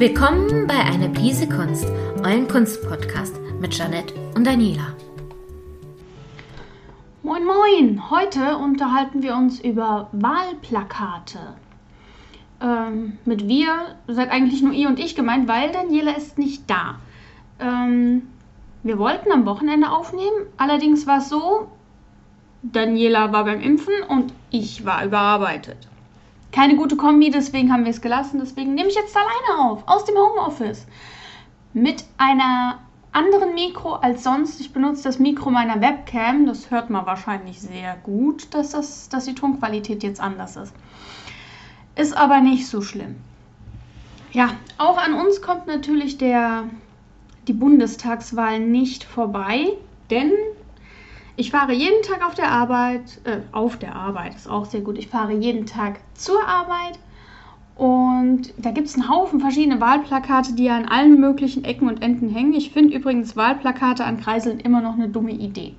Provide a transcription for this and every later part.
Willkommen bei Eine Prise Kunst, euren Kunstpodcast mit Janette und Daniela. Moin Moin! Heute unterhalten wir uns über Wahlplakate. Ähm, mit wir seid eigentlich nur ihr und ich gemeint, weil Daniela ist nicht da. Ähm, wir wollten am Wochenende aufnehmen, allerdings war es so, Daniela war beim Impfen und ich war überarbeitet. Keine gute Kombi, deswegen haben wir es gelassen. Deswegen nehme ich jetzt alleine auf, aus dem Homeoffice. Mit einer anderen Mikro als sonst. Ich benutze das Mikro meiner Webcam. Das hört man wahrscheinlich sehr gut, dass, das, dass die Tonqualität jetzt anders ist. Ist aber nicht so schlimm. Ja, auch an uns kommt natürlich der, die Bundestagswahl nicht vorbei, denn ich fahre jeden Tag auf der Arbeit, äh, auf der Arbeit ist auch sehr gut. Ich fahre jeden Tag zur Arbeit und da gibt es einen Haufen verschiedene Wahlplakate, die an allen möglichen Ecken und Enden hängen. Ich finde übrigens Wahlplakate an Kreiseln immer noch eine dumme Idee.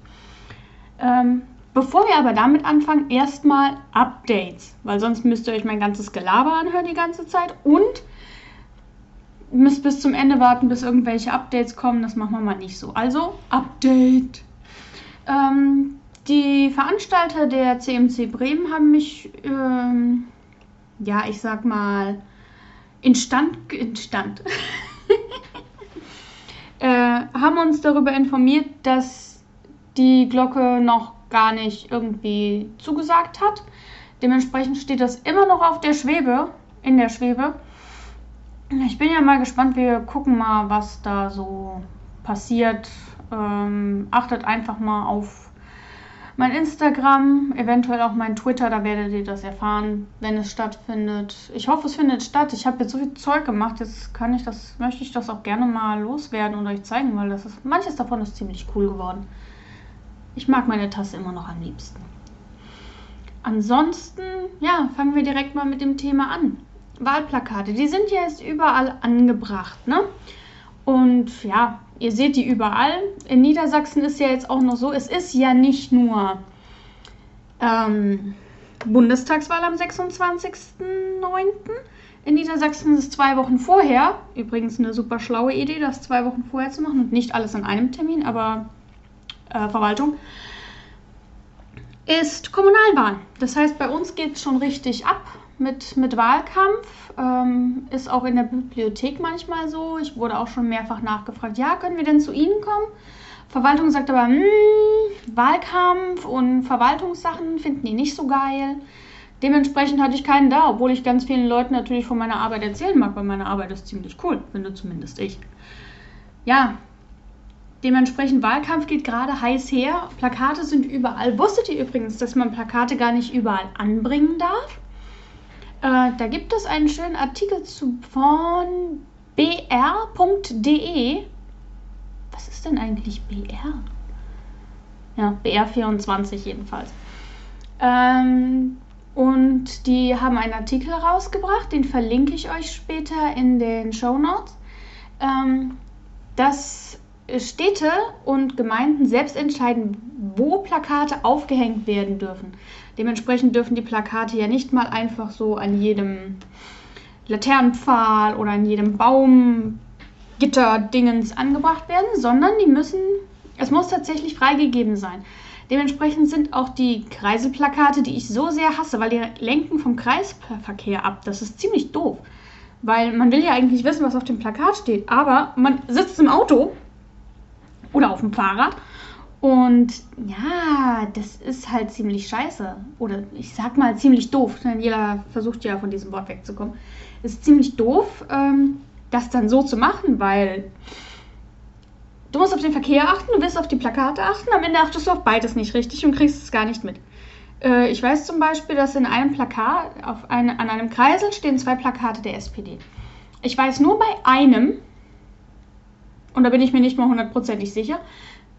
Ähm, bevor wir aber damit anfangen, erstmal Updates, weil sonst müsst ihr euch mein ganzes Gelaber anhören die ganze Zeit und müsst bis zum Ende warten, bis irgendwelche Updates kommen. Das machen wir mal nicht so. Also, Update. Ähm, die Veranstalter der CMC Bremen haben mich ähm, ja, ich sag mal, instand, instand äh, haben uns darüber informiert, dass die Glocke noch gar nicht irgendwie zugesagt hat. Dementsprechend steht das immer noch auf der Schwebe, in der Schwebe. Ich bin ja mal gespannt, wir gucken mal, was da so passiert. Ähm, achtet einfach mal auf mein Instagram, eventuell auch mein Twitter, da werdet ihr das erfahren, wenn es stattfindet. Ich hoffe, es findet statt. Ich habe jetzt so viel Zeug gemacht, jetzt kann ich das, möchte ich das auch gerne mal loswerden und euch zeigen, weil das ist, manches davon ist ziemlich cool geworden. Ich mag meine Tasse immer noch am liebsten. Ansonsten, ja, fangen wir direkt mal mit dem Thema an. Wahlplakate, die sind ja jetzt überall angebracht, ne? Und ja, ihr seht die überall. In Niedersachsen ist ja jetzt auch noch so, es ist ja nicht nur ähm, Bundestagswahl am 26.09. In Niedersachsen ist es zwei Wochen vorher. Übrigens eine super schlaue Idee, das zwei Wochen vorher zu machen und nicht alles an einem Termin, aber äh, Verwaltung. Ist Kommunalwahl. Das heißt, bei uns geht es schon richtig ab mit, mit Wahlkampf. Ähm, ist auch in der Bibliothek manchmal so. Ich wurde auch schon mehrfach nachgefragt, ja, können wir denn zu Ihnen kommen? Verwaltung sagt aber, hm, Wahlkampf und Verwaltungssachen finden die nicht so geil. Dementsprechend hatte ich keinen da, obwohl ich ganz vielen Leuten natürlich von meiner Arbeit erzählen mag, weil meine Arbeit ist ziemlich cool, finde zumindest ich. Ja, dementsprechend Wahlkampf geht gerade heiß her. Plakate sind überall. Wusstet ihr übrigens, dass man Plakate gar nicht überall anbringen darf? Äh, da gibt es einen schönen Artikel zu von br.de. Was ist denn eigentlich BR? Ja, BR24 jedenfalls. Ähm, und die haben einen Artikel rausgebracht, den verlinke ich euch später in den Show Notes. Ähm, dass Städte und Gemeinden selbst entscheiden, wo Plakate aufgehängt werden dürfen. Dementsprechend dürfen die Plakate ja nicht mal einfach so an jedem Laternenpfahl oder an jedem Baumgitter-Dingens angebracht werden, sondern die müssen, es muss tatsächlich freigegeben sein. Dementsprechend sind auch die Kreiselplakate, die ich so sehr hasse, weil die lenken vom Kreisverkehr ab. Das ist ziemlich doof. Weil man will ja eigentlich wissen, was auf dem Plakat steht, aber man sitzt im Auto oder auf dem Fahrrad und ja, das ist halt ziemlich scheiße. Oder ich sag mal ziemlich doof. Daniela versucht ja von diesem Wort wegzukommen. Es ist ziemlich doof, ähm, das dann so zu machen, weil du musst auf den Verkehr achten, du willst auf die Plakate achten, am Ende achtest du auf beides nicht richtig und kriegst es gar nicht mit. Äh, ich weiß zum Beispiel, dass in einem Plakat, auf eine, an einem Kreisel stehen zwei Plakate der SPD. Ich weiß nur bei einem, und da bin ich mir nicht mal hundertprozentig sicher,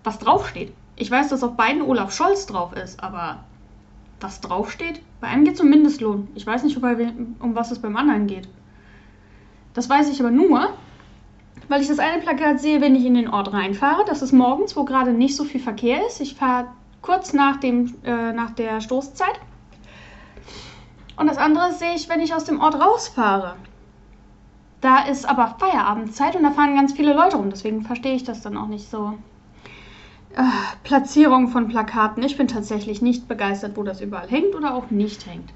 was draufsteht. Ich weiß, dass auf beiden Olaf Scholz drauf ist, aber was draufsteht? Bei einem geht es um Mindestlohn. Ich weiß nicht, um was es beim anderen geht. Das weiß ich aber nur, weil ich das eine Plakat sehe, wenn ich in den Ort reinfahre. Das ist morgens, wo gerade nicht so viel Verkehr ist. Ich fahre kurz nach, dem, äh, nach der Stoßzeit. Und das andere sehe ich, wenn ich aus dem Ort rausfahre. Da ist aber Feierabendzeit und da fahren ganz viele Leute rum. Deswegen verstehe ich das dann auch nicht so. Äh, Platzierung von Plakaten. Ich bin tatsächlich nicht begeistert, wo das überall hängt oder auch nicht hängt.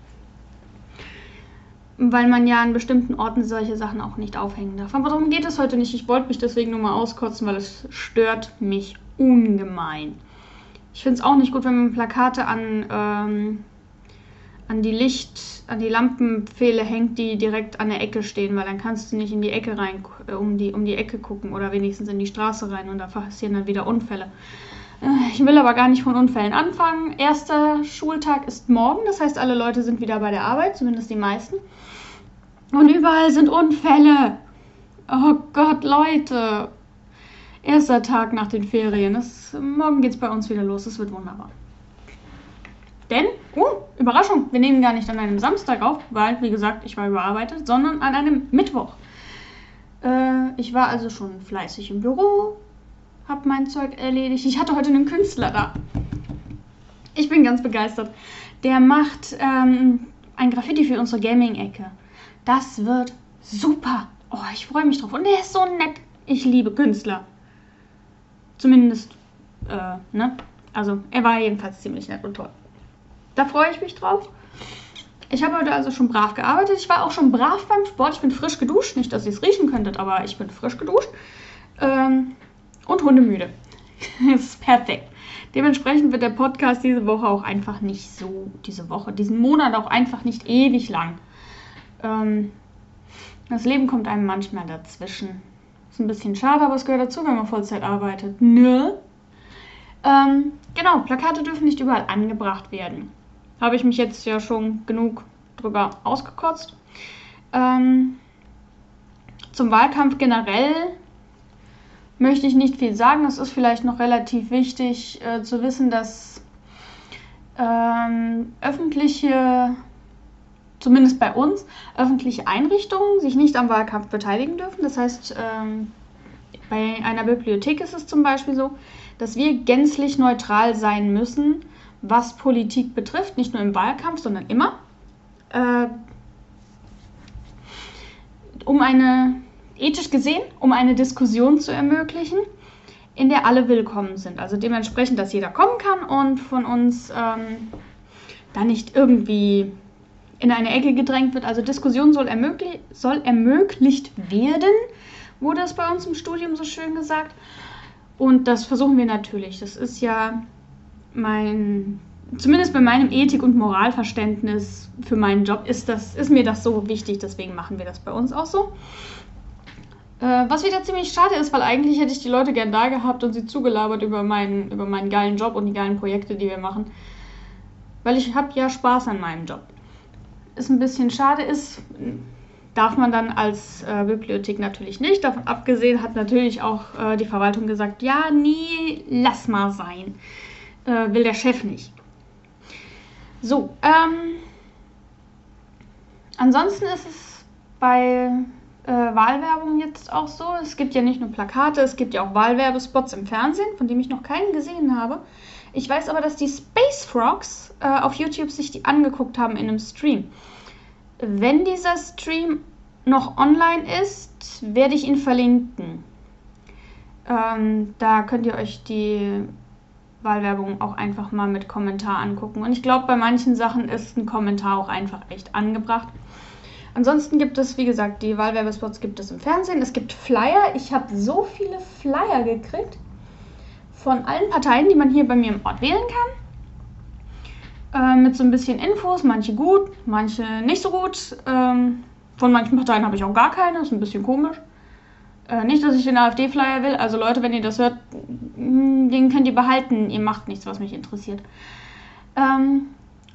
Weil man ja an bestimmten Orten solche Sachen auch nicht aufhängen darf. Aber darum geht es heute nicht. Ich wollte mich deswegen nur mal auskotzen, weil es stört mich ungemein. Ich finde es auch nicht gut, wenn man Plakate an, ähm, an die Licht, an die Lampenpfähle hängt, die direkt an der Ecke stehen, weil dann kannst du nicht in die Ecke rein, äh, um die, um die Ecke gucken oder wenigstens in die Straße rein und da passieren dann wieder Unfälle. Äh, ich will aber gar nicht von Unfällen anfangen. Erster Schultag ist morgen, das heißt, alle Leute sind wieder bei der Arbeit, zumindest die meisten. Und überall sind Unfälle. Oh Gott, Leute. Erster Tag nach den Ferien. Das, morgen geht es bei uns wieder los. Es wird wunderbar. Denn, oh, Überraschung, wir nehmen gar nicht an einem Samstag auf, weil, wie gesagt, ich war überarbeitet, sondern an einem Mittwoch. Äh, ich war also schon fleißig im Büro, habe mein Zeug erledigt. Ich hatte heute einen Künstler da. Ich bin ganz begeistert. Der macht ähm, ein Graffiti für unsere Gaming-Ecke. Das wird super. Oh, ich freue mich drauf. Und der ist so nett. Ich liebe Künstler. Zumindest, äh, ne? Also, er war jedenfalls ziemlich nett und toll. Da freue ich mich drauf. Ich habe heute also schon brav gearbeitet. Ich war auch schon brav beim Sport. Ich bin frisch geduscht. Nicht, dass ihr es riechen könntet, aber ich bin frisch geduscht. Ähm, und hundemüde. das ist perfekt. Dementsprechend wird der Podcast diese Woche auch einfach nicht so, diese Woche, diesen Monat auch einfach nicht ewig lang. Ähm, das Leben kommt einem manchmal dazwischen. Ist ein bisschen schade, aber es gehört dazu, wenn man Vollzeit arbeitet. Ne? Ähm, genau, Plakate dürfen nicht überall angebracht werden. Habe ich mich jetzt ja schon genug drüber ausgekotzt. Ähm, zum Wahlkampf generell möchte ich nicht viel sagen. Es ist vielleicht noch relativ wichtig äh, zu wissen, dass ähm, öffentliche, zumindest bei uns, öffentliche Einrichtungen sich nicht am Wahlkampf beteiligen dürfen. Das heißt, ähm, bei einer Bibliothek ist es zum Beispiel so, dass wir gänzlich neutral sein müssen, was Politik betrifft, nicht nur im Wahlkampf, sondern immer. Äh, um eine ethisch gesehen, um eine Diskussion zu ermöglichen, in der alle willkommen sind. Also dementsprechend, dass jeder kommen kann und von uns ähm, da nicht irgendwie in eine Ecke gedrängt wird. Also Diskussion soll, ermöglich soll ermöglicht werden, wurde es bei uns im Studium so schön gesagt. Und das versuchen wir natürlich. Das ist ja mein, zumindest bei meinem Ethik- und Moralverständnis für meinen Job ist, das, ist mir das so wichtig. Deswegen machen wir das bei uns auch so. Äh, was wieder ziemlich schade ist, weil eigentlich hätte ich die Leute gern da gehabt und sie zugelabert über meinen, über meinen geilen Job und die geilen Projekte, die wir machen. Weil ich habe ja Spaß an meinem Job. Ist ein bisschen schade, ist, darf man dann als äh, Bibliothek natürlich nicht. Davon abgesehen hat natürlich auch äh, die Verwaltung gesagt, ja, nee, lass mal sein. Äh, will der Chef nicht. So, ähm, ansonsten ist es bei äh, Wahlwerbung jetzt auch so. Es gibt ja nicht nur Plakate, es gibt ja auch Wahlwerbespots im Fernsehen, von dem ich noch keinen gesehen habe. Ich weiß aber, dass die Space Frogs äh, auf YouTube sich die angeguckt haben in einem Stream. Wenn dieser Stream noch online ist, werde ich ihn verlinken. Ähm, da könnt ihr euch die Wahlwerbung auch einfach mal mit Kommentar angucken. Und ich glaube, bei manchen Sachen ist ein Kommentar auch einfach echt angebracht. Ansonsten gibt es, wie gesagt, die Wahlwerbespots gibt es im Fernsehen. Es gibt Flyer. Ich habe so viele Flyer gekriegt von allen Parteien, die man hier bei mir im Ort wählen kann. Äh, mit so ein bisschen Infos, manche gut, manche nicht so gut. Ähm, von manchen Parteien habe ich auch gar keine, ist ein bisschen komisch. Äh, nicht, dass ich den AfD-Flyer will. Also Leute, wenn ihr das hört, mm, den könnt ihr behalten. Ihr macht nichts, was mich interessiert. Ähm,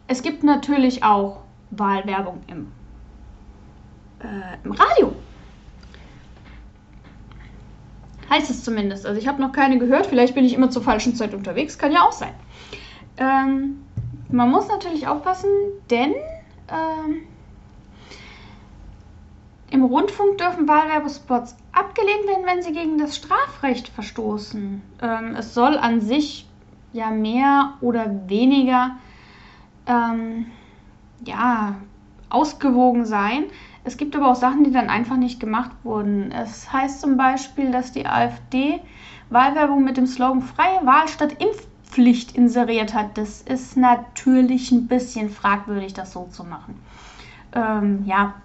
es gibt natürlich auch Wahlwerbung im äh, im Radio. Heißt es zumindest. Also ich habe noch keine gehört. Vielleicht bin ich immer zur falschen Zeit unterwegs. Kann ja auch sein. Ähm, man muss natürlich aufpassen, denn ähm, im Rundfunk dürfen Wahlwerbespots abgelehnt werden, wenn sie gegen das Strafrecht verstoßen. Ähm, es soll an sich ja mehr oder weniger ähm, ja, ausgewogen sein. Es gibt aber auch Sachen, die dann einfach nicht gemacht wurden. Es heißt zum Beispiel, dass die AfD Wahlwerbung mit dem Slogan Freie Wahl statt Impfpflicht inseriert hat. Das ist natürlich ein bisschen fragwürdig, das so zu machen. Ähm, ja,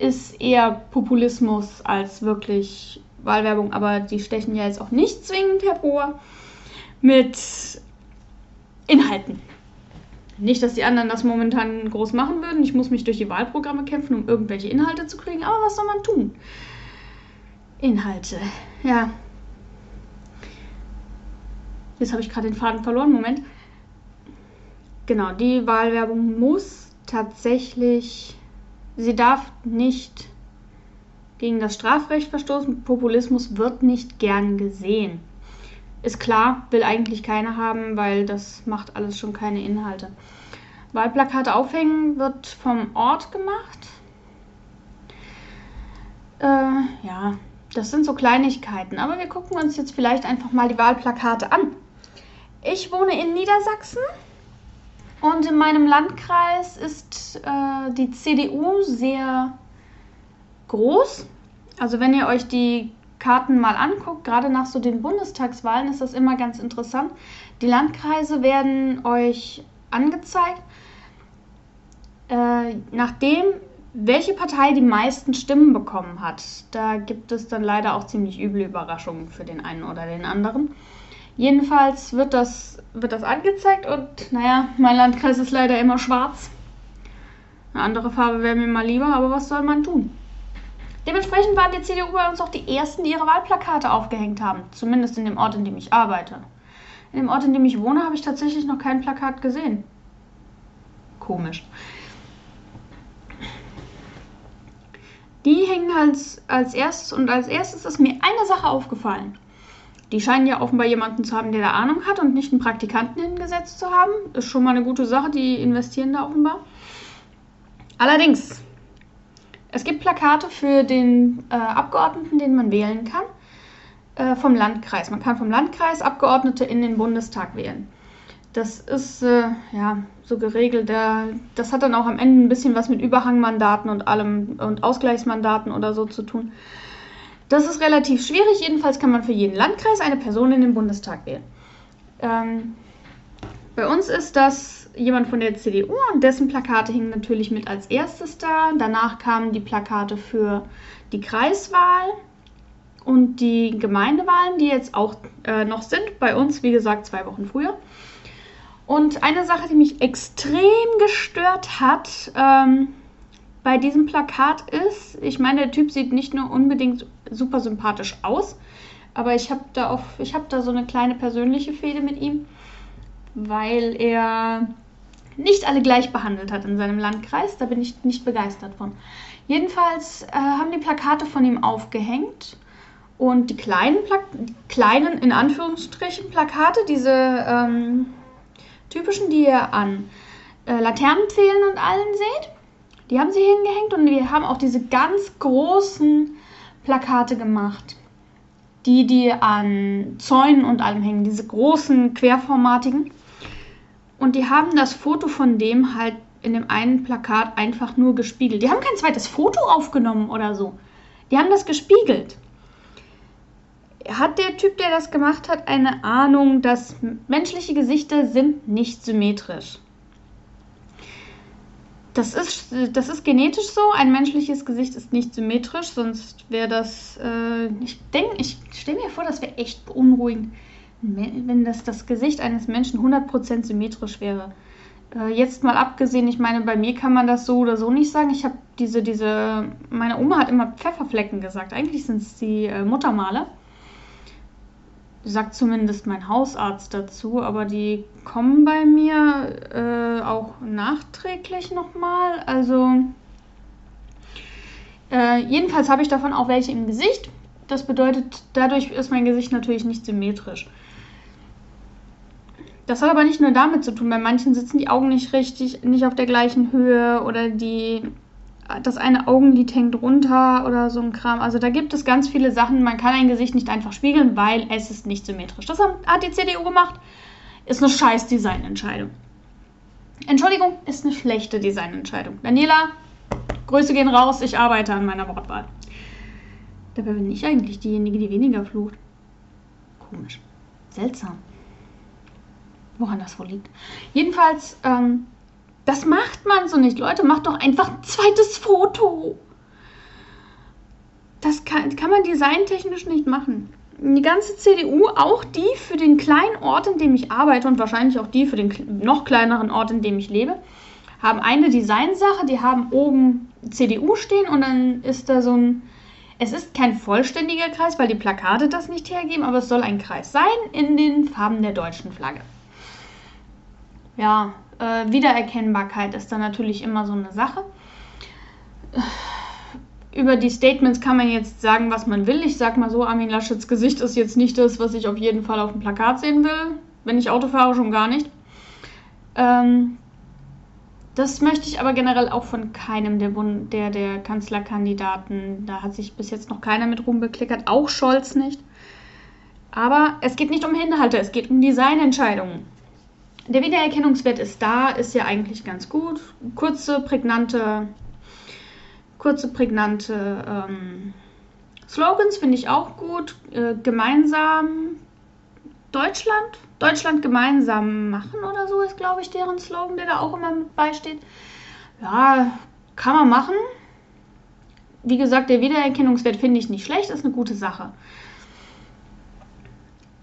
ist eher Populismus als wirklich Wahlwerbung, aber die stechen ja jetzt auch nicht zwingend hervor mit Inhalten. Nicht, dass die anderen das momentan groß machen würden. Ich muss mich durch die Wahlprogramme kämpfen, um irgendwelche Inhalte zu kriegen. Aber was soll man tun? Inhalte. Ja. Jetzt habe ich gerade den Faden verloren. Moment. Genau, die Wahlwerbung muss tatsächlich. Sie darf nicht gegen das Strafrecht verstoßen. Populismus wird nicht gern gesehen. Ist klar, will eigentlich keiner haben, weil das macht alles schon keine Inhalte. Wahlplakate aufhängen wird vom Ort gemacht. Äh, ja, das sind so Kleinigkeiten. Aber wir gucken uns jetzt vielleicht einfach mal die Wahlplakate an. Ich wohne in Niedersachsen und in meinem Landkreis ist äh, die CDU sehr groß. Also wenn ihr euch die Karten mal anguckt, gerade nach so den Bundestagswahlen ist das immer ganz interessant. Die Landkreise werden euch angezeigt, äh, nachdem welche Partei die meisten Stimmen bekommen hat. Da gibt es dann leider auch ziemlich üble Überraschungen für den einen oder den anderen. Jedenfalls wird das, wird das angezeigt und naja, mein Landkreis ist leider immer schwarz. Eine andere Farbe wäre mir mal lieber, aber was soll man tun? Dementsprechend waren die CDU bei uns auch die ersten, die ihre Wahlplakate aufgehängt haben. Zumindest in dem Ort, in dem ich arbeite. In dem Ort, in dem ich wohne, habe ich tatsächlich noch kein Plakat gesehen. Komisch. Die hängen als, als erstes und als erstes ist mir eine Sache aufgefallen. Die scheinen ja offenbar jemanden zu haben, der da Ahnung hat und nicht einen Praktikanten hingesetzt zu haben. Ist schon mal eine gute Sache, die investieren da offenbar. Allerdings, es gibt Plakate für den äh, Abgeordneten, den man wählen kann, äh, vom Landkreis. Man kann vom Landkreis Abgeordnete in den Bundestag wählen. Das ist äh, ja so geregelt. Das hat dann auch am Ende ein bisschen was mit Überhangmandaten und allem und Ausgleichsmandaten oder so zu tun. Das ist relativ schwierig. Jedenfalls kann man für jeden Landkreis eine Person in den Bundestag wählen. Ähm, bei uns ist das jemand von der CDU und dessen Plakate hingen natürlich mit als erstes da. Danach kamen die Plakate für die Kreiswahl und die Gemeindewahlen, die jetzt auch äh, noch sind. Bei uns, wie gesagt, zwei Wochen früher. Und eine Sache, die mich extrem gestört hat ähm, bei diesem Plakat ist, ich meine, der Typ sieht nicht nur unbedingt super sympathisch aus, aber ich habe da, auf, hab da so eine kleine persönliche Fehde mit ihm, weil er nicht alle gleich behandelt hat in seinem Landkreis. Da bin ich nicht begeistert von. Jedenfalls äh, haben die Plakate von ihm aufgehängt. Und die kleinen, Pla kleinen in Anführungsstrichen Plakate, diese ähm, typischen, die ihr an äh, Laternenpfählen und allen seht. Die haben sie hingehängt und wir haben auch diese ganz großen Plakate gemacht. Die, die an Zäunen und allem hängen, diese großen querformatigen. Und die haben das Foto von dem halt in dem einen Plakat einfach nur gespiegelt. Die haben kein zweites Foto aufgenommen oder so. Die haben das gespiegelt hat der Typ, der das gemacht hat, eine Ahnung, dass menschliche Gesichter sind nicht symmetrisch. Das ist, das ist genetisch so. Ein menschliches Gesicht ist nicht symmetrisch, sonst wäre das. Äh, ich denke, ich stelle mir vor, das wäre echt beunruhigend, wenn das, das Gesicht eines Menschen 100% symmetrisch wäre. Äh, jetzt mal abgesehen, ich meine, bei mir kann man das so oder so nicht sagen. Ich habe diese, diese. Meine Oma hat immer Pfefferflecken gesagt. Eigentlich sind es die äh, Muttermale sagt zumindest mein Hausarzt dazu, aber die kommen bei mir äh, auch nachträglich nochmal. Also äh, jedenfalls habe ich davon auch welche im Gesicht. Das bedeutet, dadurch ist mein Gesicht natürlich nicht symmetrisch. Das hat aber nicht nur damit zu tun. Bei manchen sitzen die Augen nicht richtig, nicht auf der gleichen Höhe oder die das eine Augenlid hängt runter oder so ein Kram. Also da gibt es ganz viele Sachen. Man kann ein Gesicht nicht einfach spiegeln, weil es ist nicht symmetrisch. Das hat die CDU gemacht. Ist eine scheiß Designentscheidung. Entschuldigung, ist eine schlechte Designentscheidung. Daniela, Grüße gehen raus, ich arbeite an meiner Wortwahl. Dabei bin ich eigentlich diejenige, die weniger flucht. Komisch. Seltsam. Woran das wohl liegt. Jedenfalls, ähm, das macht man so nicht. Leute, macht doch einfach ein zweites Foto. Das kann, kann man designtechnisch nicht machen. Die ganze CDU, auch die für den kleinen Ort, in dem ich arbeite und wahrscheinlich auch die für den noch kleineren Ort, in dem ich lebe, haben eine Designsache. Die haben oben CDU stehen und dann ist da so ein. Es ist kein vollständiger Kreis, weil die Plakate das nicht hergeben, aber es soll ein Kreis sein in den Farben der deutschen Flagge. Ja, äh, Wiedererkennbarkeit ist dann natürlich immer so eine Sache. Über die Statements kann man jetzt sagen, was man will. Ich sag mal so, Armin Laschets Gesicht ist jetzt nicht das, was ich auf jeden Fall auf dem Plakat sehen will. Wenn ich Auto fahre, schon gar nicht. Ähm, das möchte ich aber generell auch von keinem der, Bund der, der Kanzlerkandidaten. Da hat sich bis jetzt noch keiner mit rumbeklickert, auch Scholz nicht. Aber es geht nicht um Inhalte, es geht um Designentscheidungen. Der Wiedererkennungswert ist da, ist ja eigentlich ganz gut. Kurze, prägnante, kurze, prägnante ähm, Slogans finde ich auch gut. Äh, gemeinsam Deutschland, Deutschland gemeinsam machen oder so ist, glaube ich, deren Slogan, der da auch immer mit beisteht. Ja, kann man machen. Wie gesagt, der Wiedererkennungswert finde ich nicht schlecht, ist eine gute Sache.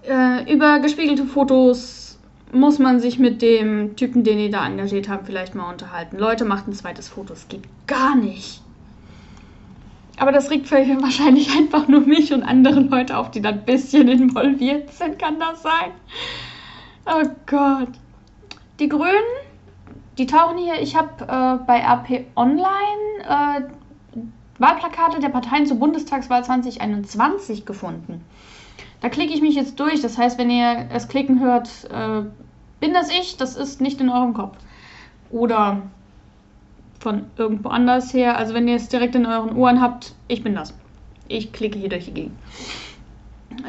Äh, über gespiegelte Fotos muss man sich mit dem Typen, den die da engagiert haben, vielleicht mal unterhalten. Leute, macht ein zweites Foto. Es geht gar nicht. Aber das regt wahrscheinlich einfach nur mich und andere Leute auf, die da ein bisschen involviert sind. Kann das sein? Oh Gott. Die Grünen, die tauchen hier. Ich habe äh, bei RP Online äh, Wahlplakate der Parteien zur Bundestagswahl 2021 gefunden. Da klicke ich mich jetzt durch. Das heißt, wenn ihr es klicken hört, äh, bin das ich, das ist nicht in eurem Kopf. Oder von irgendwo anders her. Also wenn ihr es direkt in euren Ohren habt, ich bin das. Ich klicke hier durch die Gegend.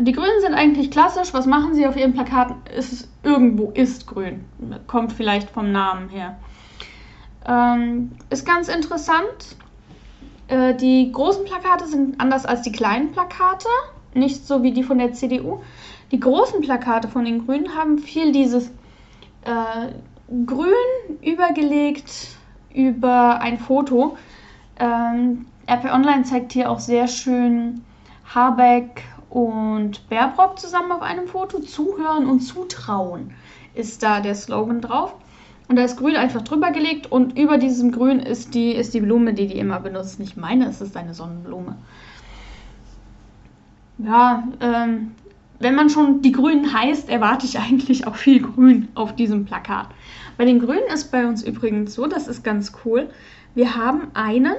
Die Grünen sind eigentlich klassisch. Was machen sie auf ihren Plakaten? Ist irgendwo ist grün. Kommt vielleicht vom Namen her. Ähm, ist ganz interessant. Äh, die großen Plakate sind anders als die kleinen Plakate nicht so wie die von der CDU. Die großen Plakate von den Grünen haben viel dieses äh, Grün übergelegt über ein Foto. Ähm, RP Online zeigt hier auch sehr schön Habeck und Baerbrock zusammen auf einem Foto. Zuhören und zutrauen ist da der Slogan drauf. Und da ist Grün einfach drüber gelegt und über diesem Grün ist die, ist die Blume, die die immer benutzt. Nicht meine, es ist eine Sonnenblume ja, ähm, wenn man schon die Grünen heißt, erwarte ich eigentlich auch viel Grün auf diesem Plakat. Bei den Grünen ist bei uns übrigens so, das ist ganz cool. Wir haben einen,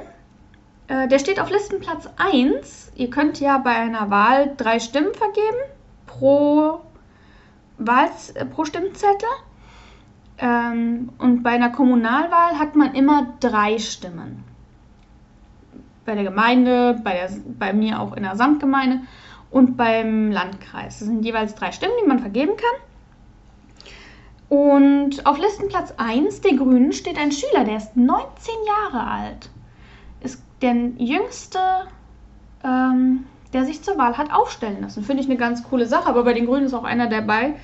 äh, der steht auf Listenplatz 1. Ihr könnt ja bei einer Wahl drei Stimmen vergeben pro, Wahl, äh, pro Stimmzettel. Ähm, und bei einer Kommunalwahl hat man immer drei Stimmen. Bei der Gemeinde, bei, der, bei mir auch in der Samtgemeinde und beim Landkreis. Das sind jeweils drei Stimmen, die man vergeben kann. Und auf Listenplatz 1 der Grünen steht ein Schüler, der ist 19 Jahre alt. Ist der jüngste, ähm, der sich zur Wahl hat aufstellen lassen. Finde ich eine ganz coole Sache, aber bei den Grünen ist auch einer dabei.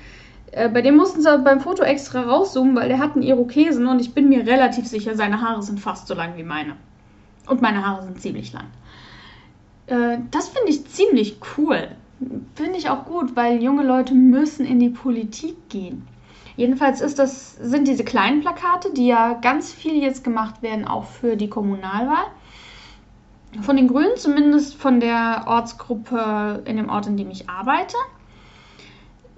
Äh, bei dem mussten sie beim Foto extra rauszoomen, weil der hat einen Irokesen und ich bin mir relativ sicher, seine Haare sind fast so lang wie meine. Und meine Haare sind ziemlich lang. Äh, das finde ich ziemlich cool. Finde ich auch gut, weil junge Leute müssen in die Politik gehen. Jedenfalls ist das, sind diese kleinen Plakate, die ja ganz viel jetzt gemacht werden, auch für die Kommunalwahl. Von den Grünen, zumindest von der Ortsgruppe in dem Ort, in dem ich arbeite,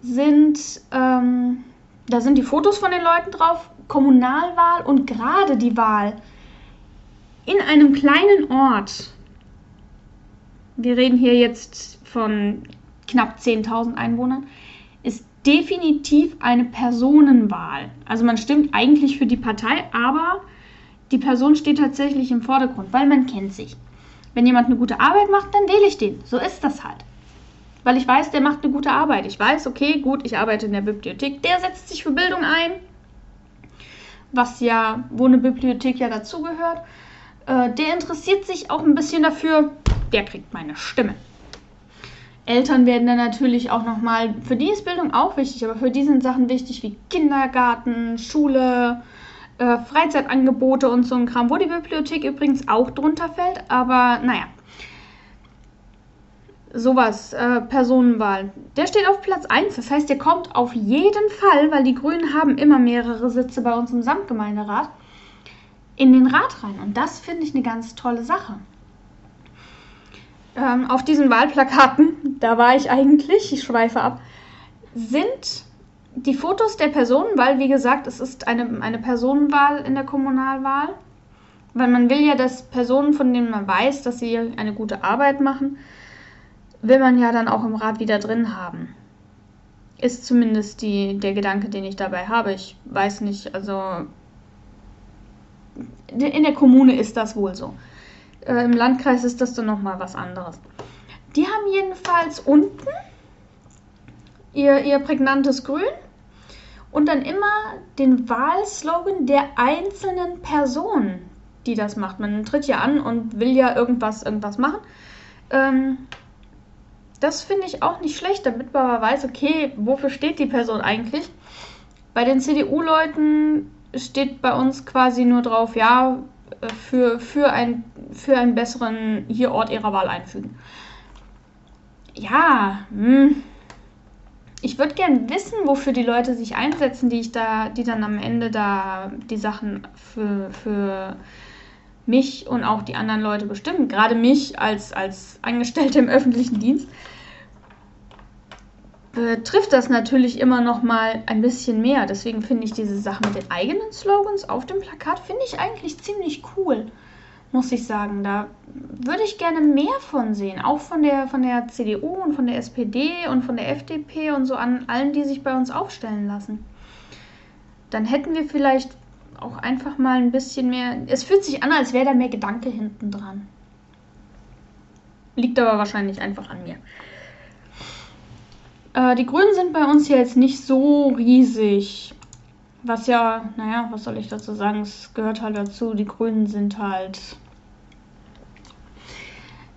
sind, ähm, da sind die Fotos von den Leuten drauf, Kommunalwahl und gerade die Wahl in einem kleinen Ort wir reden hier jetzt von knapp 10.000 Einwohnern, ist definitiv eine Personenwahl. Also man stimmt eigentlich für die Partei, aber die Person steht tatsächlich im Vordergrund, weil man kennt sich. Wenn jemand eine gute Arbeit macht, dann wähle ich den. So ist das halt. Weil ich weiß, der macht eine gute Arbeit. Ich weiß, okay, gut, ich arbeite in der Bibliothek. Der setzt sich für Bildung ein, was ja, wo eine Bibliothek ja dazugehört. Äh, der interessiert sich auch ein bisschen dafür, der kriegt meine Stimme. Eltern werden dann natürlich auch nochmal, für die ist Bildung auch wichtig, aber für die sind Sachen wichtig wie Kindergarten, Schule, äh, Freizeitangebote und so ein Kram, wo die Bibliothek übrigens auch drunter fällt, aber naja. Sowas, äh, Personenwahl. Der steht auf Platz 1, das heißt, der kommt auf jeden Fall, weil die Grünen haben immer mehrere Sitze bei uns im Samtgemeinderat, in den Rat rein. Und das finde ich eine ganz tolle Sache ähm, auf diesen Wahlplakaten, da war ich eigentlich, ich schweife ab, sind die Fotos der Personen, weil wie gesagt, es ist eine, eine Personenwahl in der Kommunalwahl. Weil man will ja, dass Personen, von denen man weiß, dass sie eine gute Arbeit machen, will man ja dann auch im Rat wieder drin haben. Ist zumindest die, der Gedanke, den ich dabei habe. Ich weiß nicht, also in der Kommune ist das wohl so. Äh, Im Landkreis ist das dann nochmal was anderes. Die haben jedenfalls unten ihr, ihr prägnantes Grün und dann immer den Wahlslogan der einzelnen Person, die das macht. Man tritt ja an und will ja irgendwas, irgendwas machen. Ähm, das finde ich auch nicht schlecht, damit man weiß, okay, wofür steht die Person eigentlich? Bei den CDU-Leuten steht bei uns quasi nur drauf, ja, für, für, ein, für einen besseren hier Ort ihrer Wahl einfügen. Ja, hm. ich würde gern wissen, wofür die Leute sich einsetzen, die ich da, die dann am Ende da die Sachen für, für mich und auch die anderen Leute bestimmen. Gerade mich als, als Angestellte im öffentlichen Dienst betrifft das natürlich immer noch mal ein bisschen mehr. Deswegen finde ich diese Sache mit den eigenen Slogans auf dem Plakat finde ich eigentlich ziemlich cool, muss ich sagen. Da würde ich gerne mehr von sehen, auch von der von der CDU und von der SPD und von der FDP und so an allen, die sich bei uns aufstellen lassen. Dann hätten wir vielleicht auch einfach mal ein bisschen mehr. Es fühlt sich an, als wäre da mehr Gedanke hinten dran. Liegt aber wahrscheinlich einfach an mir. Äh, die Grünen sind bei uns jetzt nicht so riesig. Was ja, naja, was soll ich dazu sagen? Es gehört halt dazu. Die Grünen sind halt.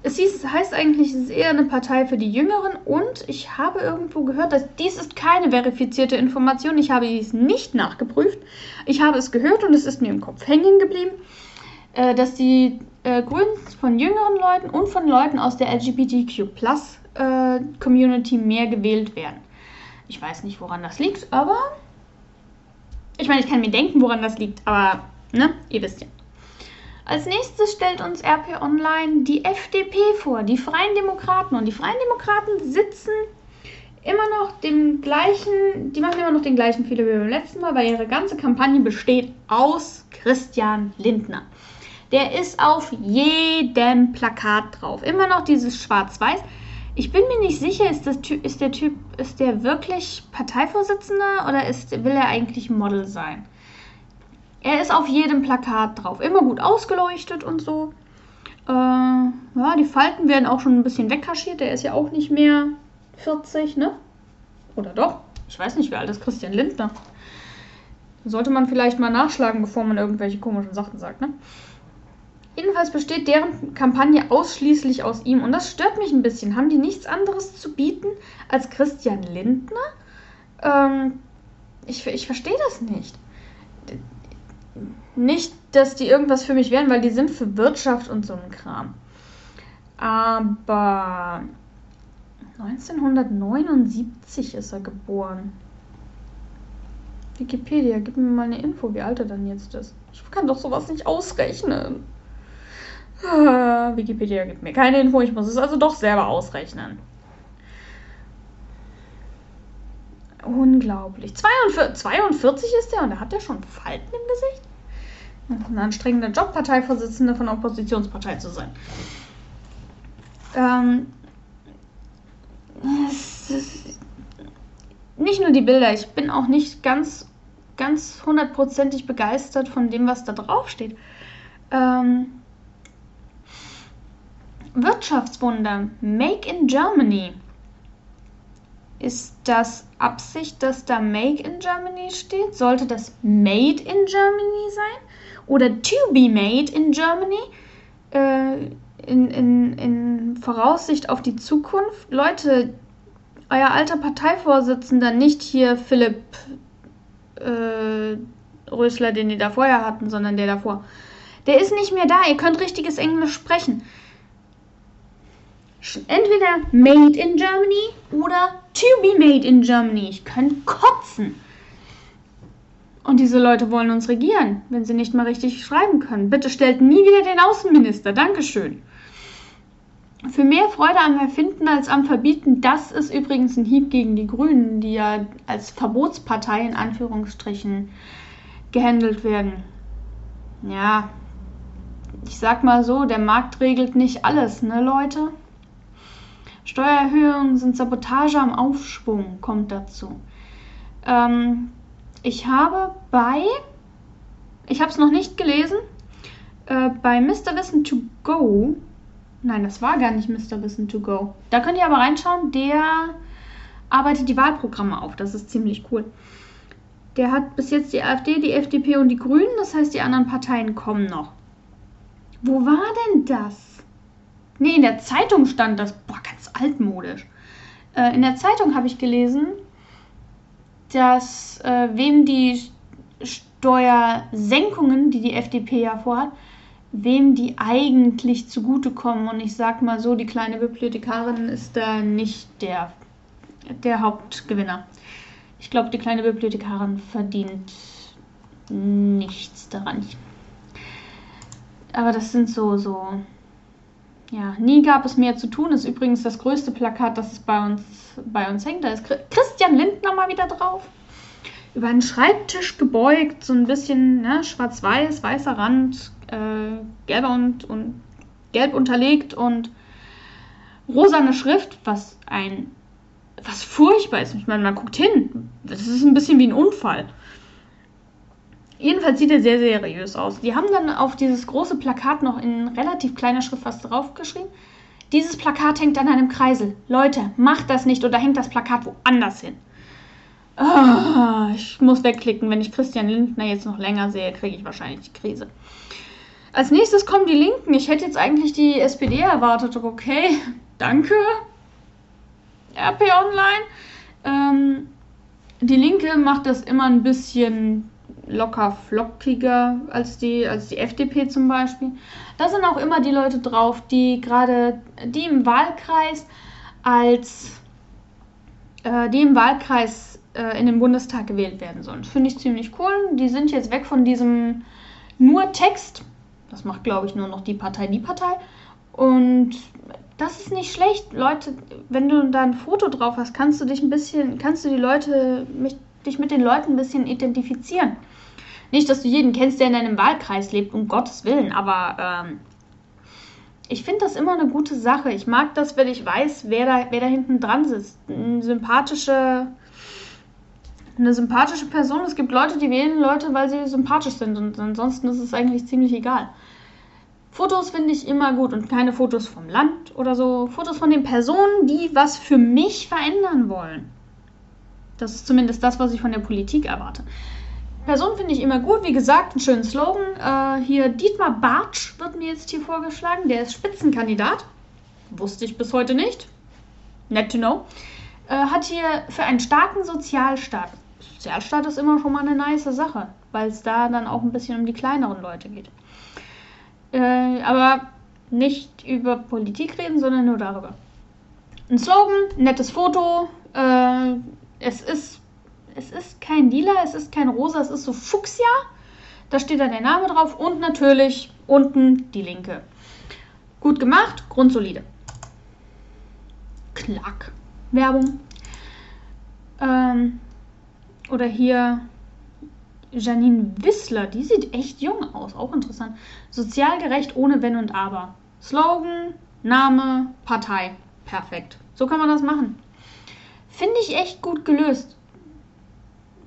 Es hieß, heißt eigentlich, es ist eher eine Partei für die Jüngeren und ich habe irgendwo gehört, dass dies ist keine verifizierte Information. Ich habe dies nicht nachgeprüft. Ich habe es gehört und es ist mir im Kopf hängen geblieben, äh, dass die äh, Grünen von jüngeren Leuten und von Leuten aus der LGBTQ äh, Community mehr gewählt werden. Ich weiß nicht, woran das liegt, aber ich meine, ich kann mir denken, woran das liegt, aber ne, ihr wisst ja. Als nächstes stellt uns RP Online die FDP vor, die Freien Demokraten. Und die Freien Demokraten sitzen immer noch dem gleichen, die machen immer noch den gleichen Fehler wie beim letzten Mal, weil ihre ganze Kampagne besteht aus Christian Lindner. Der ist auf jedem Plakat drauf. Immer noch dieses Schwarz-Weiß. Ich bin mir nicht sicher, ist, das typ, ist der Typ, ist der wirklich Parteivorsitzender oder ist, will er eigentlich Model sein? Er ist auf jedem Plakat drauf, immer gut ausgeleuchtet und so. Äh, ja, die Falten werden auch schon ein bisschen wegkaschiert. Der ist ja auch nicht mehr 40, ne? Oder doch? Ich weiß nicht, wie alt ist Christian Lindner. Sollte man vielleicht mal nachschlagen, bevor man irgendwelche komischen Sachen sagt, ne? Jedenfalls besteht deren Kampagne ausschließlich aus ihm und das stört mich ein bisschen. Haben die nichts anderes zu bieten als Christian Lindner? Ähm, ich, ich verstehe das nicht. Nicht, dass die irgendwas für mich wären, weil die sind für Wirtschaft und so ein Kram. Aber 1979 ist er geboren. Wikipedia, gib mir mal eine Info, wie alt er dann jetzt ist. Ich kann doch sowas nicht ausrechnen. Ah, Wikipedia gibt mir keine Info, ich muss es also doch selber ausrechnen. Unglaublich. 42, 42 ist der und da hat er schon Falten im Gesicht? Das ist ein anstrengender Job, Parteivorsitzende von Oppositionspartei zu sein. Ähm, nicht nur die Bilder, ich bin auch nicht ganz, ganz hundertprozentig begeistert von dem, was da drauf steht. Ähm, Wirtschaftswunder. Make in Germany. Ist das Absicht, dass da Make in Germany steht? Sollte das Made in Germany sein? oder to be made in Germany. Äh, in, in, in Voraussicht auf die Zukunft. Leute, euer alter Parteivorsitzender, nicht hier Philipp äh, Rösler, den die da vorher hatten, sondern der davor. Der ist nicht mehr da. Ihr könnt richtiges Englisch sprechen. Entweder made in Germany oder to be made in Germany. Ich könnte kotzen. Und diese Leute wollen uns regieren, wenn sie nicht mal richtig schreiben können. Bitte stellt nie wieder den Außenminister. Dankeschön. Für mehr Freude am Erfinden als am Verbieten, das ist übrigens ein Hieb gegen die Grünen, die ja als Verbotspartei in Anführungsstrichen gehandelt werden. Ja, ich sag mal so, der Markt regelt nicht alles, ne Leute? Steuererhöhungen sind Sabotage am Aufschwung, kommt dazu. Ähm, ich habe bei, ich habe es noch nicht gelesen, äh, bei Mr. Wissen to Go Nein, das war gar nicht Mr. Wissen to Go. Da könnt ihr aber reinschauen. Der arbeitet die Wahlprogramme auf. Das ist ziemlich cool. Der hat bis jetzt die AfD, die FDP und die Grünen. Das heißt, die anderen Parteien kommen noch. Wo war denn das? Nee, in der Zeitung stand das. Boah, ganz altmodisch. Äh, in der Zeitung habe ich gelesen, dass äh, wem die Steuersenkungen, die die FDP ja vorhat, wem die eigentlich zugutekommen. Und ich sag mal so, die kleine Bibliothekarin ist da nicht der, der Hauptgewinner. Ich glaube, die kleine Bibliothekarin verdient nichts daran. Aber das sind so, so. Ja, nie gab es mehr zu tun. Ist übrigens das größte Plakat, das bei uns, bei uns hängt. Da ist Christian Lindner mal wieder drauf. Über einen Schreibtisch gebeugt, so ein bisschen ne, schwarz-weiß, weißer Rand, äh, gelber und, und gelb unterlegt und rosane Schrift, was ein was furchtbar ist. Ich meine, man guckt hin. Das ist ein bisschen wie ein Unfall. Jedenfalls sieht er sehr seriös aus. Die haben dann auf dieses große Plakat noch in relativ kleiner Schrift was draufgeschrieben. Dieses Plakat hängt an einem Kreisel. Leute, macht das nicht oder hängt das Plakat woanders hin. Oh, ich muss wegklicken. Wenn ich Christian Lindner jetzt noch länger sehe, kriege ich wahrscheinlich die Krise. Als nächstes kommen die Linken. Ich hätte jetzt eigentlich die SPD erwartet. Okay, danke. RP Online. Ähm, die Linke macht das immer ein bisschen locker flockiger als die, als die FDP zum Beispiel. Da sind auch immer die Leute drauf, die gerade, die im Wahlkreis als, äh, die im Wahlkreis äh, in den Bundestag gewählt werden sollen. Finde ich ziemlich cool. Die sind jetzt weg von diesem nur Text das macht, glaube ich, nur noch die Partei, die Partei. Und das ist nicht schlecht. Leute, wenn du da ein Foto drauf hast, kannst du dich ein bisschen, kannst du die Leute, mich, dich mit den Leuten ein bisschen identifizieren. Nicht, dass du jeden kennst, der in deinem Wahlkreis lebt, um Gottes Willen, aber ähm, ich finde das immer eine gute Sache. Ich mag das, wenn ich weiß, wer da, wer da hinten dran sitzt. Eine sympathische, eine sympathische Person. Es gibt Leute, die wählen Leute, weil sie sympathisch sind und ansonsten ist es eigentlich ziemlich egal. Fotos finde ich immer gut und keine Fotos vom Land oder so. Fotos von den Personen, die was für mich verändern wollen. Das ist zumindest das, was ich von der Politik erwarte. Personen finde ich immer gut. Wie gesagt, einen schönen Slogan. Äh, hier Dietmar Bartsch wird mir jetzt hier vorgeschlagen. Der ist Spitzenkandidat. Wusste ich bis heute nicht. Net to know. Äh, hat hier für einen starken Sozialstaat. Sozialstaat ist immer schon mal eine nice Sache, weil es da dann auch ein bisschen um die kleineren Leute geht. Äh, aber nicht über Politik reden, sondern nur darüber. Ein Slogan, nettes Foto. Es ist es ist kein lila, es ist kein rosa, es ist so Fuchsia. Da steht dann der Name drauf und natürlich unten die Linke. Gut gemacht, grundsolide. Klack. Werbung. Ähm, oder hier Janine Wissler, die sieht echt jung aus, auch interessant. Sozial gerecht ohne Wenn und Aber. Slogan, Name, Partei. Perfekt. So kann man das machen. Finde ich echt gut gelöst.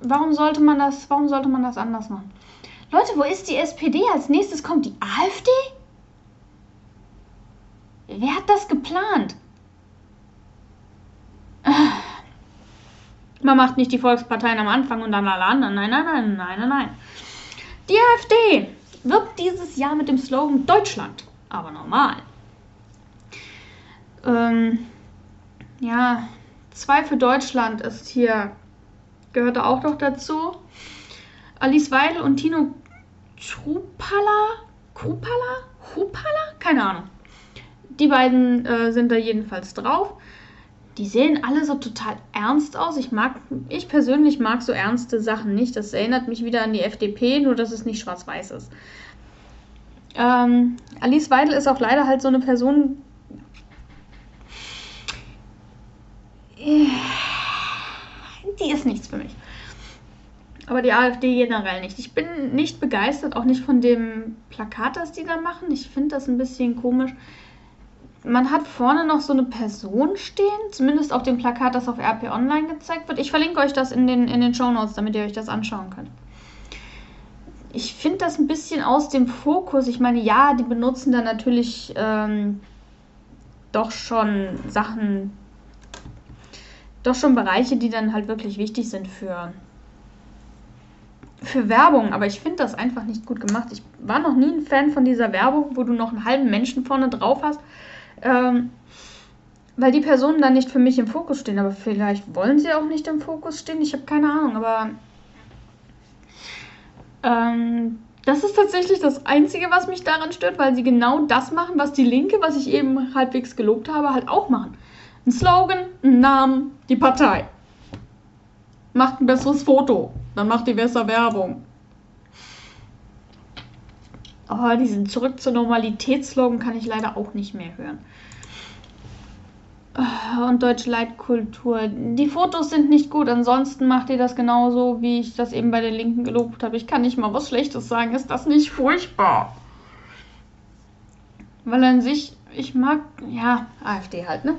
Warum sollte man das, warum sollte man das anders machen? Leute, wo ist die SPD? Als nächstes kommt die AfD? Wer hat das geplant? Man macht nicht die Volksparteien am Anfang und dann alle anderen. Nein, nein, nein, nein, nein, nein. Die AfD wirbt dieses Jahr mit dem Slogan Deutschland, aber normal. Ähm, ja, zwei für Deutschland ist hier, gehört auch noch dazu. Alice Weidel und Tino Trupala, Kupala, Hupala, keine Ahnung. Die beiden äh, sind da jedenfalls drauf. Die sehen alle so total ernst aus. Ich mag, ich persönlich mag so ernste Sachen nicht. Das erinnert mich wieder an die FDP, nur dass es nicht schwarz-weiß ist. Ähm, Alice Weidel ist auch leider halt so eine Person, die ist nichts für mich. Aber die AfD generell nicht. Ich bin nicht begeistert, auch nicht von dem Plakat, das die da machen. Ich finde das ein bisschen komisch. Man hat vorne noch so eine Person stehen, zumindest auf dem Plakat, das auf RP Online gezeigt wird. Ich verlinke euch das in den, in den Show Notes, damit ihr euch das anschauen könnt. Ich finde das ein bisschen aus dem Fokus. Ich meine, ja, die benutzen da natürlich ähm, doch schon Sachen, doch schon Bereiche, die dann halt wirklich wichtig sind für, für Werbung. Aber ich finde das einfach nicht gut gemacht. Ich war noch nie ein Fan von dieser Werbung, wo du noch einen halben Menschen vorne drauf hast. Ähm, weil die Personen dann nicht für mich im Fokus stehen. Aber vielleicht wollen sie auch nicht im Fokus stehen. Ich habe keine Ahnung. Aber ähm, das ist tatsächlich das Einzige, was mich daran stört, weil sie genau das machen, was die Linke, was ich eben halbwegs gelobt habe, halt auch machen. Ein Slogan, ein Namen, die Partei. Macht ein besseres Foto, dann macht die besser Werbung. Oh, diesen Zurück zur Normalität-Slogan kann ich leider auch nicht mehr hören. Oh, und deutsche Leitkultur. Die Fotos sind nicht gut, ansonsten macht ihr das genauso, wie ich das eben bei den Linken gelobt habe. Ich kann nicht mal was Schlechtes sagen. Ist das nicht furchtbar? Weil an sich, ich mag, ja, AfD halt, ne?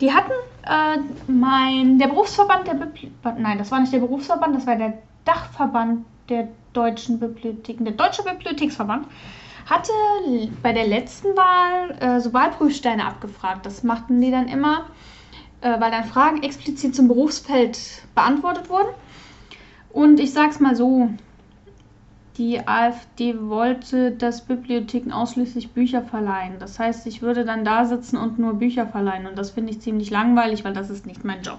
Die hatten äh, mein, der Berufsverband der Bibli nein, das war nicht der Berufsverband, das war der Dachverband der deutschen Bibliotheken, der Deutsche Bibliotheksverband, hatte bei der letzten Wahl äh, so Wahlprüfsteine abgefragt. Das machten die dann immer, äh, weil dann Fragen explizit zum Berufsfeld beantwortet wurden. Und ich sag's mal so, die AfD wollte, dass Bibliotheken ausschließlich Bücher verleihen. Das heißt, ich würde dann da sitzen und nur Bücher verleihen. Und das finde ich ziemlich langweilig, weil das ist nicht mein Job.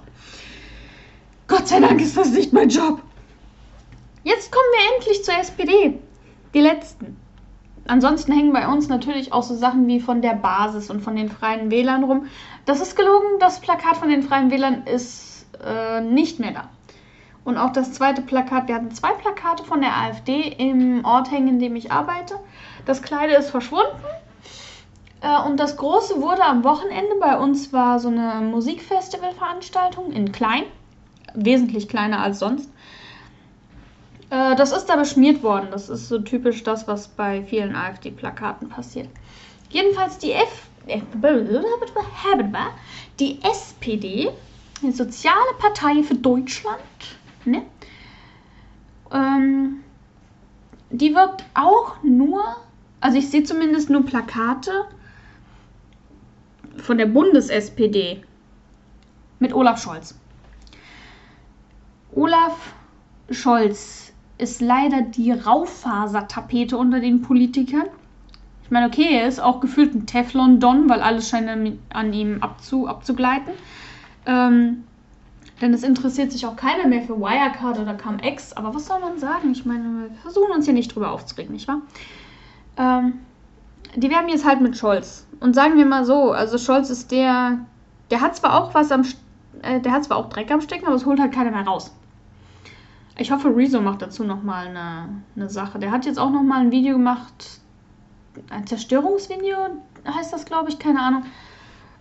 Gott sei Dank ist das nicht mein Job. Jetzt kommen wir endlich zur SPD. Die letzten. Ansonsten hängen bei uns natürlich auch so Sachen wie von der Basis und von den Freien Wählern rum. Das ist gelogen, das Plakat von den Freien Wählern ist äh, nicht mehr da. Und auch das zweite Plakat, wir hatten zwei Plakate von der AfD im Ort hängen, in dem ich arbeite. Das kleine ist verschwunden. Äh, und das große wurde am Wochenende, bei uns war so eine Musikfestivalveranstaltung in klein, wesentlich kleiner als sonst. Äh, das ist da beschmiert worden. Das ist so typisch das, was bei vielen AfD-Plakaten passiert. Jedenfalls die F die SPD, die Soziale Partei für Deutschland, ne? Ähm, die wirkt auch nur, also ich sehe zumindest nur Plakate von der Bundes-SPD mit Olaf Scholz. Olaf Scholz ist leider die Raufasertapete unter den Politikern. Ich meine, okay, er ist auch gefühlt ein Teflon-Don, weil alles scheint an ihm abzu, abzugleiten. Ähm, denn es interessiert sich auch keiner mehr für Wirecard oder CumEx. Aber was soll man sagen? Ich meine, wir versuchen uns hier nicht drüber aufzuregen, nicht wahr? Ähm, die werben jetzt halt mit Scholz. Und sagen wir mal so, also Scholz ist der, der hat zwar auch was am, äh, der hat zwar auch Dreck am Stecken, aber es holt halt keiner mehr raus. Ich hoffe, Rezo macht dazu nochmal eine, eine Sache. Der hat jetzt auch nochmal ein Video gemacht, ein Zerstörungsvideo heißt das, glaube ich, keine Ahnung.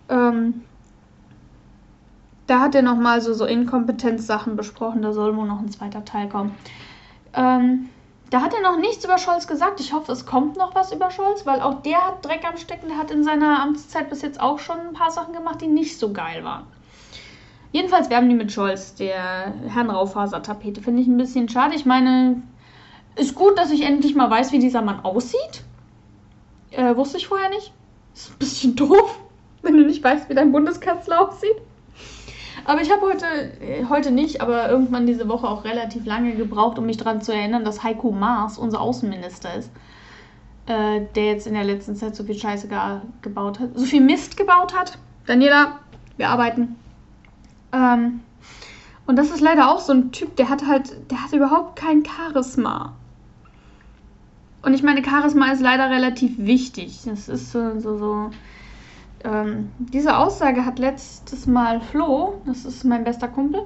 Ähm, da hat er nochmal so, so Inkompetenzsachen besprochen. Da soll wohl noch ein zweiter Teil kommen. Ähm, da hat er noch nichts über Scholz gesagt. Ich hoffe, es kommt noch was über Scholz, weil auch der hat Dreck am Stecken. Der hat in seiner Amtszeit bis jetzt auch schon ein paar Sachen gemacht, die nicht so geil waren. Jedenfalls werben die mit Scholz, der Herrn Raufaser-Tapete. Finde ich ein bisschen schade. Ich meine, ist gut, dass ich endlich mal weiß, wie dieser Mann aussieht. Äh, wusste ich vorher nicht. Ist ein bisschen doof, wenn du nicht weißt, wie dein Bundeskanzler aussieht. Aber ich habe heute, äh, heute nicht, aber irgendwann diese Woche auch relativ lange gebraucht, um mich daran zu erinnern, dass Heiko Maas unser Außenminister ist. Äh, der jetzt in der letzten Zeit so viel Scheiße ge gebaut hat, so viel Mist gebaut hat. Daniela, wir arbeiten. Ähm, und das ist leider auch so ein Typ, der hat halt, der hat überhaupt kein Charisma. Und ich meine, Charisma ist leider relativ wichtig. Das ist so, so, so ähm, diese Aussage hat letztes Mal Flo, das ist mein bester Kumpel,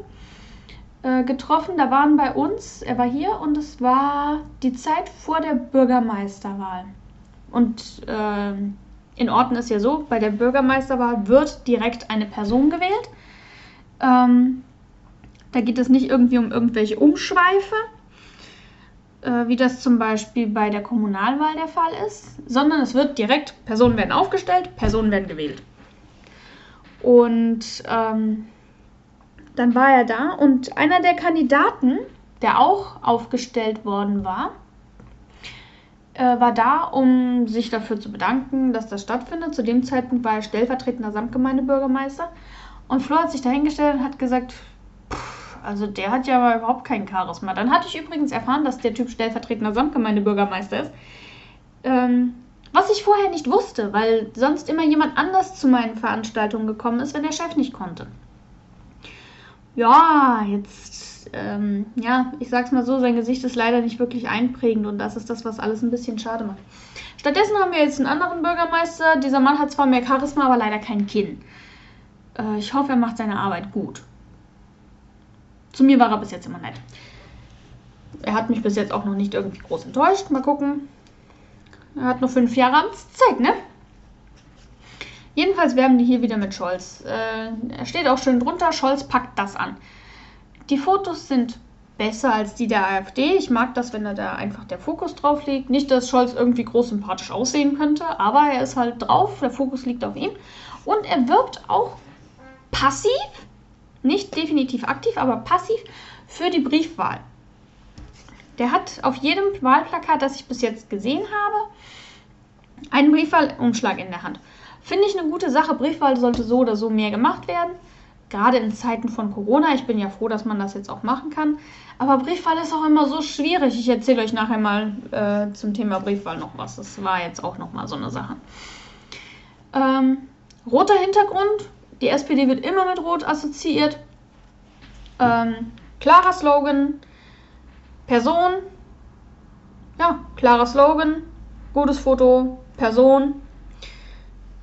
äh, getroffen. Da waren bei uns, er war hier und es war die Zeit vor der Bürgermeisterwahl. Und äh, in Orten ist ja so, bei der Bürgermeisterwahl wird direkt eine Person gewählt. Ähm, da geht es nicht irgendwie um irgendwelche Umschweife, äh, wie das zum Beispiel bei der Kommunalwahl der Fall ist, sondern es wird direkt, Personen werden aufgestellt, Personen werden gewählt. Und ähm, dann war er da und einer der Kandidaten, der auch aufgestellt worden war, äh, war da, um sich dafür zu bedanken, dass das stattfindet. Zu dem Zeitpunkt war er stellvertretender Samtgemeindebürgermeister. Und Flo hat sich dahingestellt und hat gesagt, also der hat ja aber überhaupt kein Charisma. Dann hatte ich übrigens erfahren, dass der Typ stellvertretender Samtgemeindebürgermeister ist. Ähm, was ich vorher nicht wusste, weil sonst immer jemand anders zu meinen Veranstaltungen gekommen ist, wenn der Chef nicht konnte. Ja, jetzt, ähm, ja, ich sag's mal so, sein Gesicht ist leider nicht wirklich einprägend und das ist das, was alles ein bisschen schade macht. Stattdessen haben wir jetzt einen anderen Bürgermeister. Dieser Mann hat zwar mehr Charisma, aber leider kein Kinn. Äh, ich hoffe, er macht seine Arbeit gut. Zu mir war er bis jetzt immer nett. Er hat mich bis jetzt auch noch nicht irgendwie groß enttäuscht. Mal gucken. Er hat nur fünf Jahre Amtszeit, ne? Jedenfalls werben die hier wieder mit Scholz. Äh, er steht auch schön drunter, Scholz packt das an. Die Fotos sind besser als die der AfD. Ich mag das, wenn da, da einfach der Fokus drauf liegt. Nicht, dass Scholz irgendwie groß sympathisch aussehen könnte, aber er ist halt drauf, der Fokus liegt auf ihm. Und er wirbt auch passiv nicht definitiv aktiv, aber passiv für die Briefwahl. Der hat auf jedem Wahlplakat, das ich bis jetzt gesehen habe, einen Briefwahlumschlag in der Hand. Finde ich eine gute Sache. Briefwahl sollte so oder so mehr gemacht werden. Gerade in Zeiten von Corona. Ich bin ja froh, dass man das jetzt auch machen kann. Aber Briefwahl ist auch immer so schwierig. Ich erzähle euch nachher mal äh, zum Thema Briefwahl noch was. Das war jetzt auch noch mal so eine Sache. Ähm, roter Hintergrund, die SPD wird immer mit Rot assoziiert. Ähm, klarer Slogan, Person. Ja, klarer Slogan, gutes Foto, Person,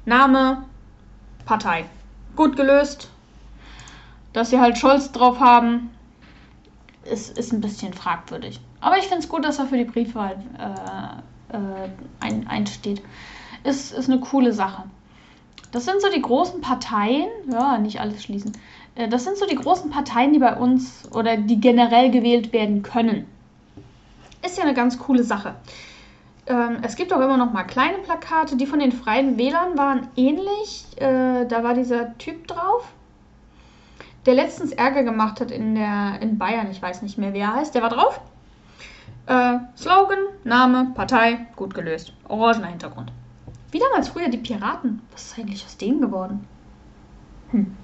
Name, Partei. Gut gelöst. Dass sie halt Scholz drauf haben, ist, ist ein bisschen fragwürdig. Aber ich finde es gut, dass er für die Briefwahl äh, äh, ein, einsteht. Ist, ist eine coole Sache. Das sind so die großen Parteien, ja, nicht alles schließen. Äh, das sind so die großen Parteien, die bei uns oder die generell gewählt werden können. Ist ja eine ganz coole Sache. Ähm, es gibt auch immer noch mal kleine Plakate. Die von den Freien Wählern waren ähnlich. Äh, da war dieser Typ drauf, der letztens Ärger gemacht hat in, der, in Bayern. Ich weiß nicht mehr, wie er heißt. Der war drauf. Äh, Slogan, Name, Partei, gut gelöst. Orangener Hintergrund. Wie damals früher die Piraten. Was ist eigentlich aus denen geworden? Hm.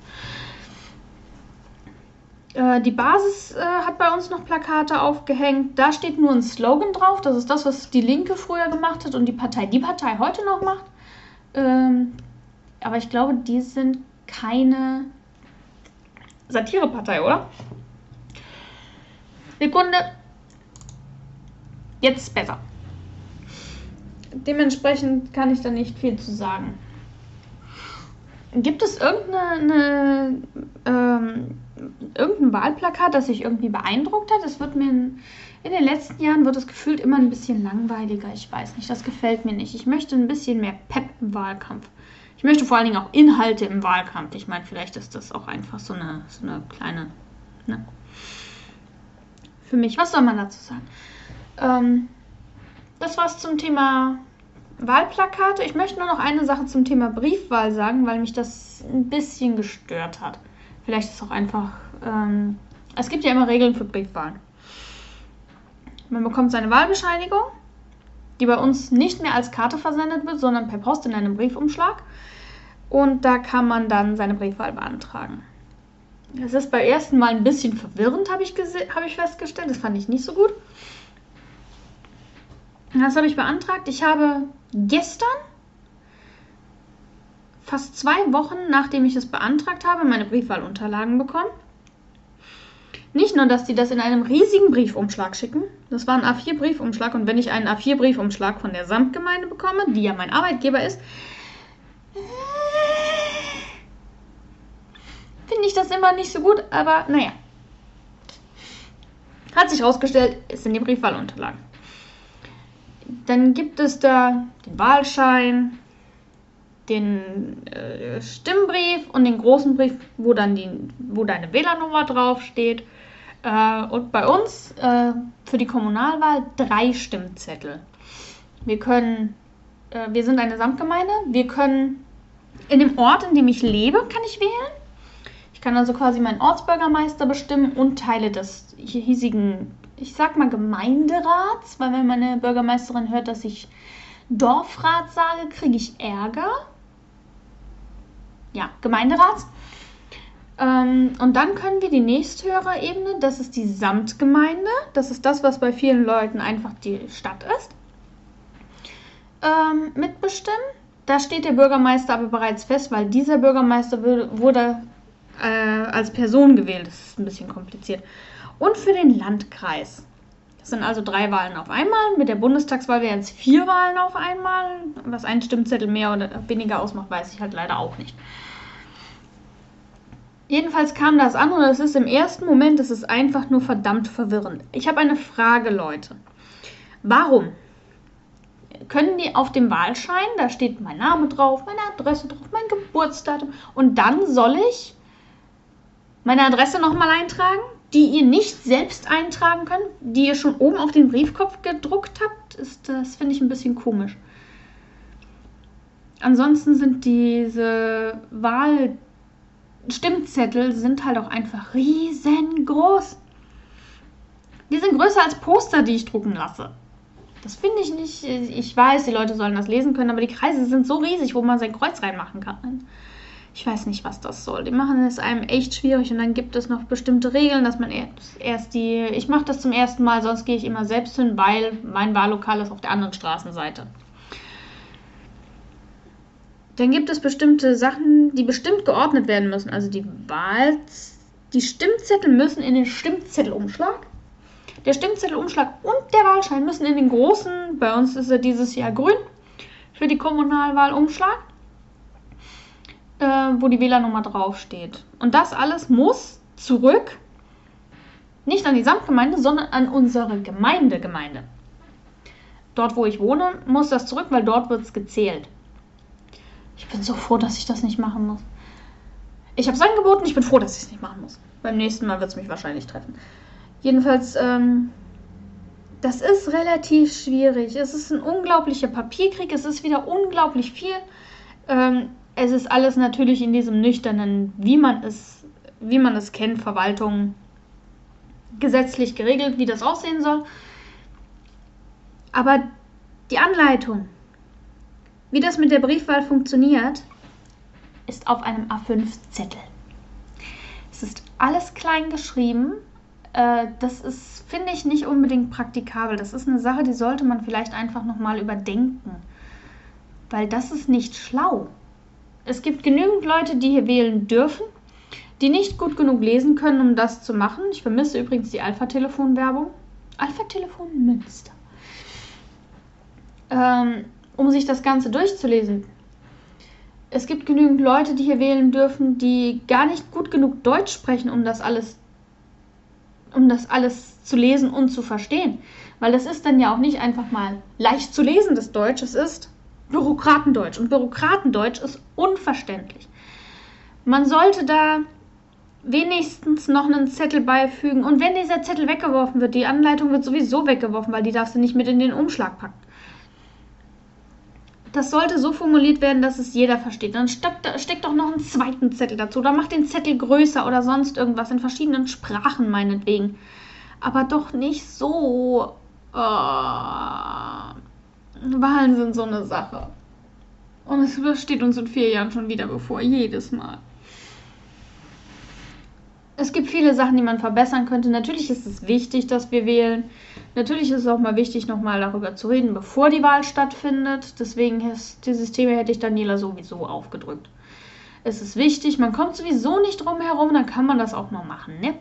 Äh, die Basis äh, hat bei uns noch Plakate aufgehängt. Da steht nur ein Slogan drauf. Das ist das, was die Linke früher gemacht hat und die Partei, die Partei heute noch macht. Ähm, aber ich glaube, die sind keine Satirepartei, oder? Sekunde. Jetzt ist besser dementsprechend kann ich da nicht viel zu sagen. Gibt es irgendeine, ähm, irgendein Wahlplakat, das sich irgendwie beeindruckt hat? Es wird mir in, in, den letzten Jahren wird es gefühlt immer ein bisschen langweiliger. Ich weiß nicht, das gefällt mir nicht. Ich möchte ein bisschen mehr Pep im Wahlkampf. Ich möchte vor allen Dingen auch Inhalte im Wahlkampf. Ich meine, vielleicht ist das auch einfach so eine, so eine kleine. Ne? Für mich, was soll man dazu sagen? Ähm, das war's zum Thema Wahlplakate. Ich möchte nur noch eine Sache zum Thema Briefwahl sagen, weil mich das ein bisschen gestört hat. Vielleicht ist es auch einfach. Ähm, es gibt ja immer Regeln für Briefwahlen. Man bekommt seine Wahlbescheinigung, die bei uns nicht mehr als Karte versendet wird, sondern per Post in einem Briefumschlag. Und da kann man dann seine Briefwahl beantragen. Das ist beim ersten Mal ein bisschen verwirrend, habe ich, hab ich festgestellt. Das fand ich nicht so gut. Das habe ich beantragt. Ich habe gestern, fast zwei Wochen nachdem ich es beantragt habe, meine Briefwahlunterlagen bekommen. Nicht nur, dass die das in einem riesigen Briefumschlag schicken. Das war ein A4-Briefumschlag. Und wenn ich einen A4-Briefumschlag von der Samtgemeinde bekomme, die ja mein Arbeitgeber ist, finde ich das immer nicht so gut. Aber naja. Hat sich herausgestellt, ist in die Briefwahlunterlagen. Dann gibt es da den Wahlschein, den äh, Stimmbrief und den großen Brief, wo dann die, wo deine Wählernummer draufsteht. Äh, und bei uns äh, für die Kommunalwahl drei Stimmzettel. Wir können, äh, wir sind eine Samtgemeinde, wir können in dem Ort, in dem ich lebe, kann ich wählen. Ich kann also quasi meinen Ortsbürgermeister bestimmen und Teile des hiesigen, ich sag mal Gemeinderats, weil wenn meine Bürgermeisterin hört, dass ich Dorfrat sage, kriege ich Ärger. Ja, Gemeinderats. Ähm, und dann können wir die nächsthöhere Ebene, das ist die Samtgemeinde, das ist das, was bei vielen Leuten einfach die Stadt ist, ähm, mitbestimmen. Da steht der Bürgermeister aber bereits fest, weil dieser Bürgermeister wurde äh, als Person gewählt. Das ist ein bisschen kompliziert. Und für den Landkreis. Das sind also drei Wahlen auf einmal. Mit der Bundestagswahl wären es vier Wahlen auf einmal. Was ein Stimmzettel mehr oder weniger ausmacht, weiß ich halt leider auch nicht. Jedenfalls kam das an und es ist im ersten Moment, es ist einfach nur verdammt verwirrend. Ich habe eine Frage, Leute. Warum können die auf dem Wahlschein, da steht mein Name drauf, meine Adresse drauf, mein Geburtsdatum und dann soll ich meine Adresse nochmal eintragen, die ihr nicht selbst eintragen könnt, die ihr schon oben auf den Briefkopf gedruckt habt, ist, das finde ich ein bisschen komisch. Ansonsten sind diese Wahl Stimmzettel sind halt auch einfach riesengroß. Die sind größer als Poster, die ich drucken lasse. Das finde ich nicht. Ich weiß, die Leute sollen das lesen können, aber die Kreise sind so riesig, wo man sein Kreuz reinmachen kann. Ich weiß nicht, was das soll. Die machen es einem echt schwierig und dann gibt es noch bestimmte Regeln, dass man erst die. Ich mache das zum ersten Mal, sonst gehe ich immer selbst hin, weil mein Wahllokal ist auf der anderen Straßenseite. Dann gibt es bestimmte Sachen, die bestimmt geordnet werden müssen. Also die Wahl, die Stimmzettel müssen in den Stimmzettelumschlag. Der Stimmzettelumschlag und der Wahlschein müssen in den großen, bei uns ist er dieses Jahr grün, für die Kommunalwahlumschlag, äh, wo die Wählernummer draufsteht. Und das alles muss zurück, nicht an die Samtgemeinde, sondern an unsere Gemeindegemeinde. Dort, wo ich wohne, muss das zurück, weil dort wird es gezählt. Ich bin so froh, dass ich das nicht machen muss. Ich habe es angeboten, ich bin froh, dass ich es nicht machen muss. Beim nächsten Mal wird es mich wahrscheinlich treffen. Jedenfalls, ähm, das ist relativ schwierig. Es ist ein unglaublicher Papierkrieg, es ist wieder unglaublich viel. Ähm, es ist alles natürlich in diesem nüchternen, wie man es, wie man es kennt, Verwaltung gesetzlich geregelt, wie das aussehen soll. Aber die Anleitung, wie das mit der Briefwahl funktioniert, ist auf einem A5-Zettel. Es ist alles klein geschrieben. Äh, das ist, finde ich, nicht unbedingt praktikabel. Das ist eine Sache, die sollte man vielleicht einfach nochmal überdenken. Weil das ist nicht schlau. Es gibt genügend Leute, die hier wählen dürfen, die nicht gut genug lesen können, um das zu machen. Ich vermisse übrigens die Alpha-Telefon-Werbung. Alpha-Telefon Münster. Ähm, um sich das Ganze durchzulesen. Es gibt genügend Leute, die hier wählen dürfen, die gar nicht gut genug Deutsch sprechen, um das alles, um das alles zu lesen und zu verstehen. Weil das ist dann ja auch nicht einfach mal leicht zu lesen, das Deutsch. Es ist Bürokratendeutsch. Und Bürokratendeutsch ist unverständlich. Man sollte da wenigstens noch einen Zettel beifügen. Und wenn dieser Zettel weggeworfen wird, die Anleitung wird sowieso weggeworfen, weil die darfst du nicht mit in den Umschlag packen das sollte so formuliert werden, dass es jeder versteht. Dann steckt, steckt doch noch einen zweiten Zettel dazu oder macht den Zettel größer oder sonst irgendwas in verschiedenen Sprachen meinetwegen. Aber doch nicht so. Äh, Wahlen sind so eine Sache. Und es steht uns in vier Jahren schon wieder bevor, jedes Mal. es gibt viele Sachen, die man verbessern könnte. Natürlich ist es wichtig, dass wir wählen. Natürlich ist es auch mal wichtig, nochmal darüber zu reden, bevor die Wahl stattfindet. Deswegen ist dieses Thema hätte ich Daniela sowieso aufgedrückt. Es ist wichtig, man kommt sowieso nicht drum herum, dann kann man das auch mal machen, ne?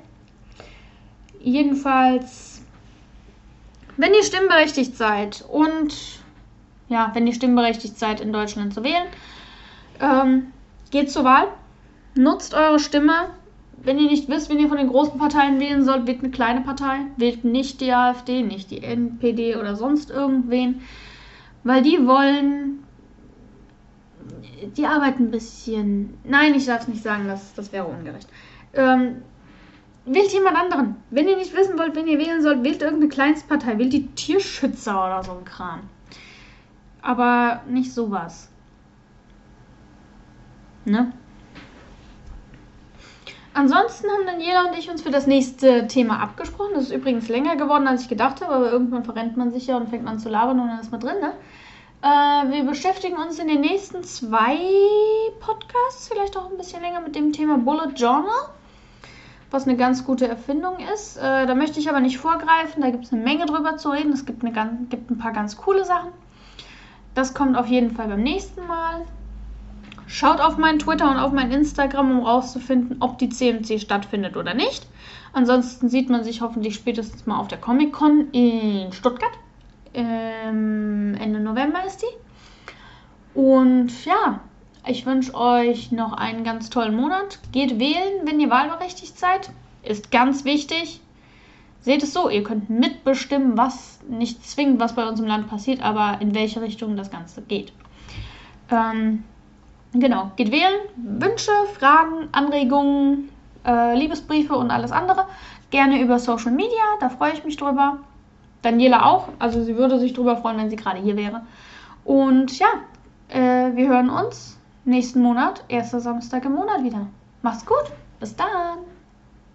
Jedenfalls, wenn ihr stimmberechtigt seid und ja, wenn ihr stimmberechtigt seid, in Deutschland zu wählen, ähm, geht zur Wahl, nutzt eure Stimme, wenn ihr nicht wisst, wen ihr von den großen Parteien wählen sollt, wählt eine kleine Partei. Wählt nicht die AfD, nicht die NPD oder sonst irgendwen. Weil die wollen. Die arbeiten ein bisschen. Nein, ich darf es nicht sagen, das, das wäre ungerecht. Ähm, wählt jemand anderen. Wenn ihr nicht wissen wollt, wen ihr wählen sollt, wählt irgendeine Kleinstpartei. Wählt die Tierschützer oder so ein Kram. Aber nicht sowas. Ne? Ansonsten haben Daniela und ich uns für das nächste Thema abgesprochen. Das ist übrigens länger geworden, als ich gedacht habe, aber irgendwann verrennt man sich ja und fängt an zu labern und dann ist man drin. Ne? Äh, wir beschäftigen uns in den nächsten zwei Podcasts, vielleicht auch ein bisschen länger, mit dem Thema Bullet Journal, was eine ganz gute Erfindung ist. Äh, da möchte ich aber nicht vorgreifen, da gibt es eine Menge drüber zu reden. Es gibt, eine, gibt ein paar ganz coole Sachen. Das kommt auf jeden Fall beim nächsten Mal. Schaut auf meinen Twitter und auf mein Instagram, um rauszufinden, ob die CMC stattfindet oder nicht. Ansonsten sieht man sich hoffentlich spätestens mal auf der Comic Con in Stuttgart. Ähm, Ende November ist die. Und ja, ich wünsche euch noch einen ganz tollen Monat. Geht wählen, wenn ihr wahlberechtigt seid. Ist ganz wichtig. Seht es so, ihr könnt mitbestimmen, was nicht zwingend, was bei uns im Land passiert, aber in welche Richtung das Ganze geht. Ähm, Genau, geht wählen. Wünsche, Fragen, Anregungen, äh, Liebesbriefe und alles andere gerne über Social Media. Da freue ich mich drüber. Daniela auch. Also sie würde sich drüber freuen, wenn sie gerade hier wäre. Und ja, äh, wir hören uns nächsten Monat, erster Samstag im Monat wieder. Macht's gut. Bis dann.